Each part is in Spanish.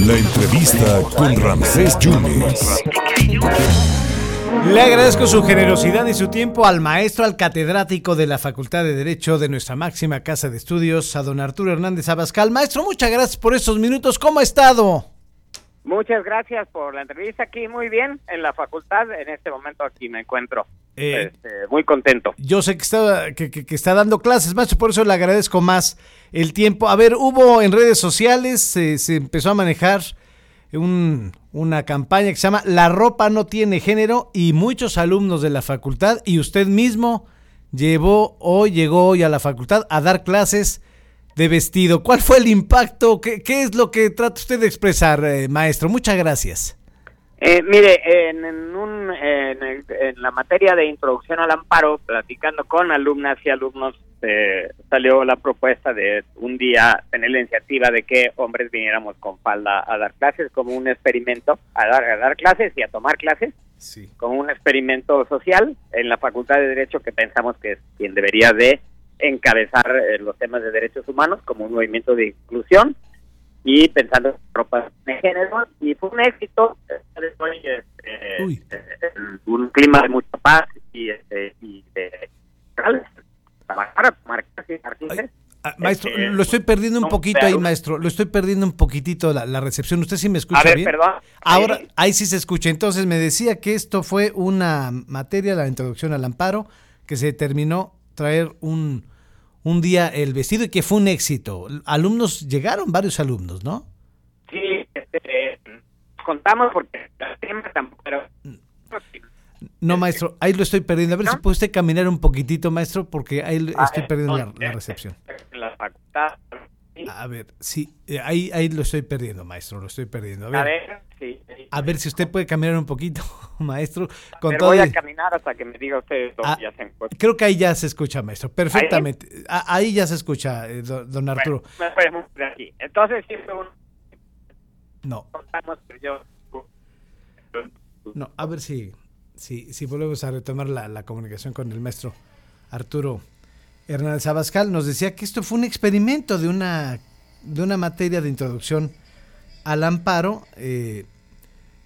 La entrevista con Ramsés Yunes. Le agradezco su generosidad y su tiempo al maestro, al catedrático de la Facultad de Derecho de nuestra máxima casa de estudios, a don Arturo Hernández Abascal. Maestro, muchas gracias por estos minutos. ¿Cómo ha estado? Muchas gracias por la entrevista aquí. Muy bien, en la facultad. En este momento aquí me encuentro. Eh, este, muy contento. Yo sé que está, que, que- que está dando clases, maestro, por eso le agradezco más el tiempo. A ver, hubo en redes sociales, eh, se empezó a manejar un- una campaña que se llama La ropa no tiene género y muchos alumnos de la facultad y usted mismo llevó o llegó hoy a la facultad a dar clases de vestido. ¿Cuál fue el impacto? ¿Qué, qué es lo que trata usted de expresar, eh, maestro? Muchas gracias. Eh, mire, en, en un, en, el- en la materia de introducción al amparo, platicando con alumnas y alumnos, eh, salió la propuesta de un día tener la iniciativa de que hombres viniéramos con falda a dar clases como un experimento, a dar, a dar clases y a tomar clases. Sí. como un experimento social en la Facultad de Derecho que pensamos que es quien debería de encabezar eh, los temas de derechos humanos como un movimiento de inclusión y pensando en ropa de género y fue un éxito eh, un clima de mucha paz y, este, y de trabajar artistas. Ah, maestro, Este, lo estoy perdiendo un poquito ahí, maestro. Lo estoy perdiendo un poquitito la, la recepción. ¿Usted sí me escucha a ver, bien? perdón. Ahora, Eh, ahí sí se escucha. Entonces me decía que esto fue una materia, la introducción al amparo, que se determinó traer un, un día el vestido y que fue un éxito. Alumnos, llegaron varios alumnos, ¿no? sí, este, contamos porque el tema tampoco era- No, maestro, ahí lo estoy perdiendo. A ver ¿No? si puede usted caminar un poquitito, maestro, porque ahí le- Ah, estoy perdiendo la, la recepción. En la facultad. sí. A ver, sí, eh, ahí, ahí lo estoy perdiendo, maestro, lo estoy perdiendo. A ver, A ver. A ver si usted puede caminar un poquito, maestro. Con Pero todo voy a caminar hasta que me diga usted dónde Ah, ya se encuentra. Creo que ahí ya se escucha, maestro. Perfectamente. Ahí, ya se escucha, eh, do- don Arturo. Bueno, aquí. Entonces, sí fue un... No, no, a ver si, si, si volvemos a retomar la, la comunicación con el maestro Arturo Hernández Abascal. Nos decía que esto fue un experimento de una, de una materia de introducción al amparo. eh,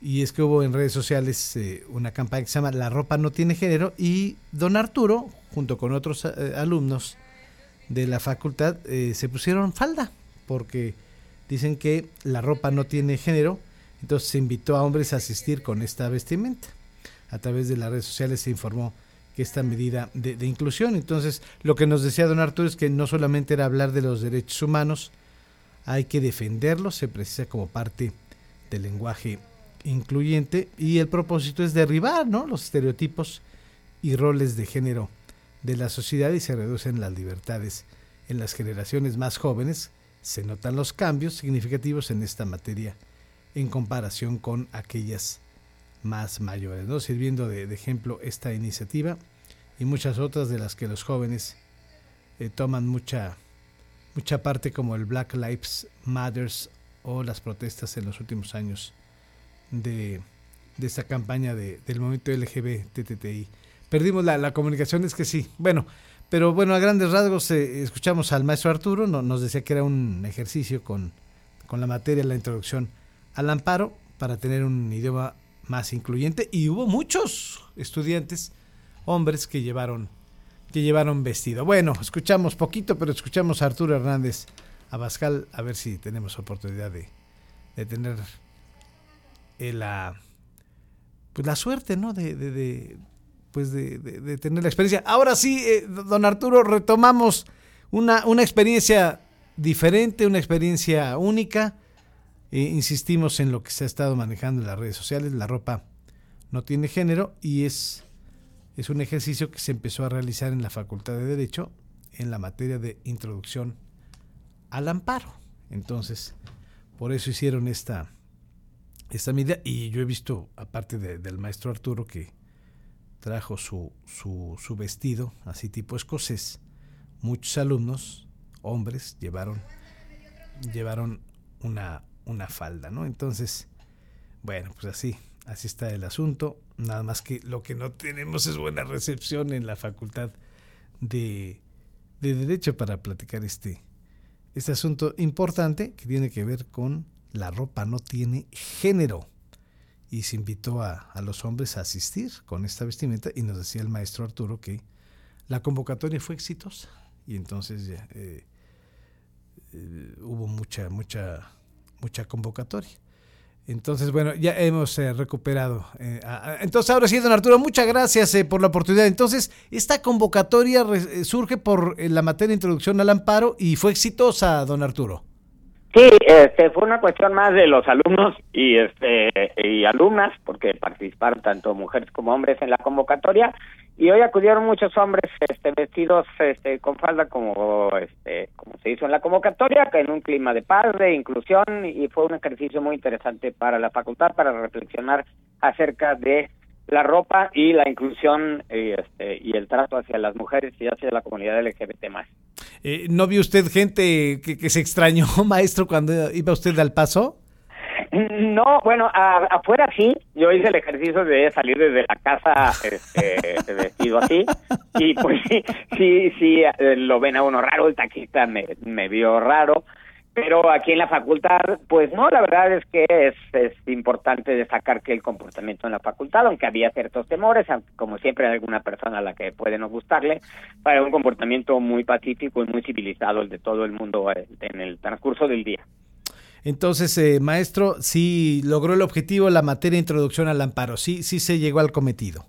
y es que hubo en redes sociales eh, una campaña que se llama La ropa no tiene género. Y don Arturo, junto con otros eh, alumnos de la facultad, eh, se pusieron falda. Porque dicen que la ropa no tiene género. Entonces se invitó a hombres a asistir con esta vestimenta. A través de las redes sociales se informó que esta medida de, de inclusión. Entonces, lo que nos decía don Arturo es que no solamente era hablar de los derechos humanos, hay que defenderlos, se precisa como parte del lenguaje incluyente y el propósito es derribar ¿no? los estereotipos y roles de género de la sociedad y se reducen las libertades en las generaciones más jóvenes. Se notan los cambios significativos en esta materia en comparación con aquellas más mayores, ¿no? sirviendo de, ejemplo esta iniciativa y muchas otras de las que los jóvenes eh, toman mucha, mucha parte como el Black Lives Matters o las protestas en los últimos años de, de esta campaña de, del movimiento LGBTTI. Perdimos la, la comunicación, es que sí. Bueno, pero bueno, a grandes rasgos eh, escuchamos al maestro Arturo, no- nos decía que era un ejercicio con, con la materia, la introducción al amparo para tener un idioma más incluyente y hubo muchos estudiantes, hombres que llevaron que llevaron vestido. Bueno, escuchamos poquito, pero escuchamos a Arturo Hernández Abascal a ver si tenemos oportunidad de, de tener eh, la pues la suerte, ¿no? De, de- de, pues de, de- tener la experiencia. Ahora sí, eh, don Arturo, retomamos una, una experiencia diferente, una experiencia única. Eh, insistimos en lo que se ha estado manejando en las redes sociales, la ropa no tiene género y es, es un ejercicio que se empezó a realizar en la Facultad de Derecho en la materia de introducción al amparo. Entonces, por eso hicieron esta, esta medida y yo he visto, aparte de- del maestro Arturo, que trajo su, su, su vestido, así tipo escocés, muchos alumnos, hombres, llevaron, llevaron una, una falda, ¿no? Entonces, bueno, pues así, así está el asunto. Nada más que lo que no tenemos es buena recepción en la facultad de, de Derecho para platicar este, este asunto importante que tiene que ver con la ropa no tiene género. Y se invitó a, los hombres a asistir con esta vestimenta y nos decía el maestro Arturo que la convocatoria fue exitosa y entonces eh, eh, hubo mucha, mucha, mucha convocatoria. Entonces, bueno, ya hemos eh, recuperado. Eh, entonces, ahora sí, don Arturo, muchas gracias por la oportunidad. Entonces, esta convocatoria surge por la materia de introducción al amparo y fue exitosa, don Arturo. Sí, este, fue una cuestión más de los alumnos y este y alumnas, porque participaron tanto mujeres como hombres en la convocatoria y hoy acudieron muchos hombres este, vestidos este, con falda como este como se hizo en la convocatoria, en un clima de paz, de inclusión y fue un ejercicio muy interesante para la facultad para reflexionar acerca de la ropa y la inclusión y, este, y el trato hacia las mujeres y hacia la comunidad LGBT más. Eh, ¿No vio usted gente que, se extrañó, maestro, cuando iba usted al paso? No, bueno, afuera sí. Yo hice el ejercicio de salir desde la casa este, vestido así. Y pues sí, sí, sí, eh, lo ven a uno raro. El taxista me, me vio raro. Pero aquí en la facultad, pues no, la verdad es que es, es importante destacar que el comportamiento en la facultad, aunque había ciertos temores, como siempre hay alguna persona a la que puede no gustarle, para un comportamiento muy pacífico y muy civilizado el de todo el mundo eh, en el transcurso del día. Entonces, eh, maestro, sí logró el objetivo la materia de introducción al amparo, sí, sí se llegó al cometido.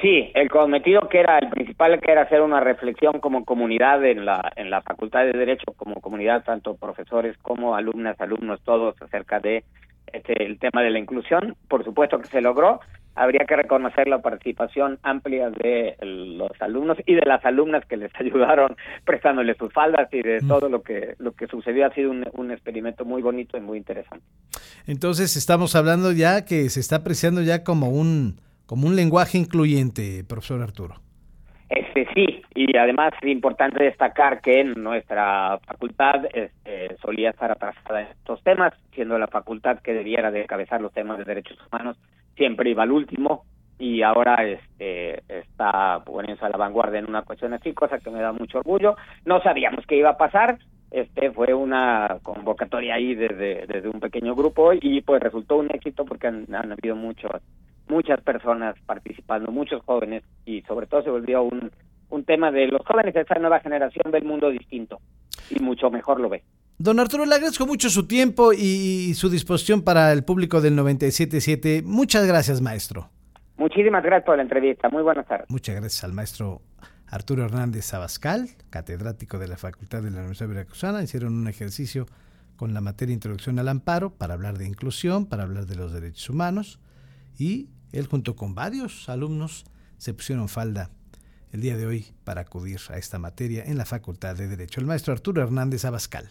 Sí, el cometido que era el principal que era hacer una reflexión como comunidad en la en la Facultad de Derecho, como comunidad tanto profesores como alumnas, alumnos todos acerca de este, el tema de la inclusión. Por supuesto que se logró. Habría que reconocer la participación amplia de los alumnos y de las alumnas que les ayudaron prestándoles sus faldas y de mm. todo lo que lo que sucedió ha sido un, un experimento muy bonito y muy interesante. Entonces estamos hablando ya que se está apreciando ya como un como un lenguaje incluyente, profesor Arturo. Este sí, y además es importante destacar que en nuestra facultad este, solía estar atrasada en estos temas, siendo la facultad que debiera de encabezar los temas de derechos humanos, siempre iba al último y ahora este, está poniéndose a la vanguardia en una cuestión así, cosa que me da mucho orgullo. No sabíamos qué iba a pasar, este fue una convocatoria ahí desde, desde un pequeño grupo y pues resultó un éxito porque han habido muchos muchas personas participando, muchos jóvenes, y sobre todo se volvió un, un tema de los jóvenes de esta nueva generación del mundo distinto, y mucho mejor lo ve. Don Arturo, le agradezco mucho su tiempo y su disposición para el público del 97.7. Muchas gracias, maestro. Muchísimas gracias por la entrevista. Muy buenas tardes. Muchas gracias al maestro Arturo Hernández Abascal, catedrático de la Facultad de la Universidad Veracruzana. Hicieron un ejercicio con la materia Introducción al Amparo para hablar de inclusión, para hablar de los derechos humanos y él junto con varios alumnos se pusieron falda el día de hoy para acudir a esta materia en la Facultad de Derecho. El maestro Arturo Hernández Abascal.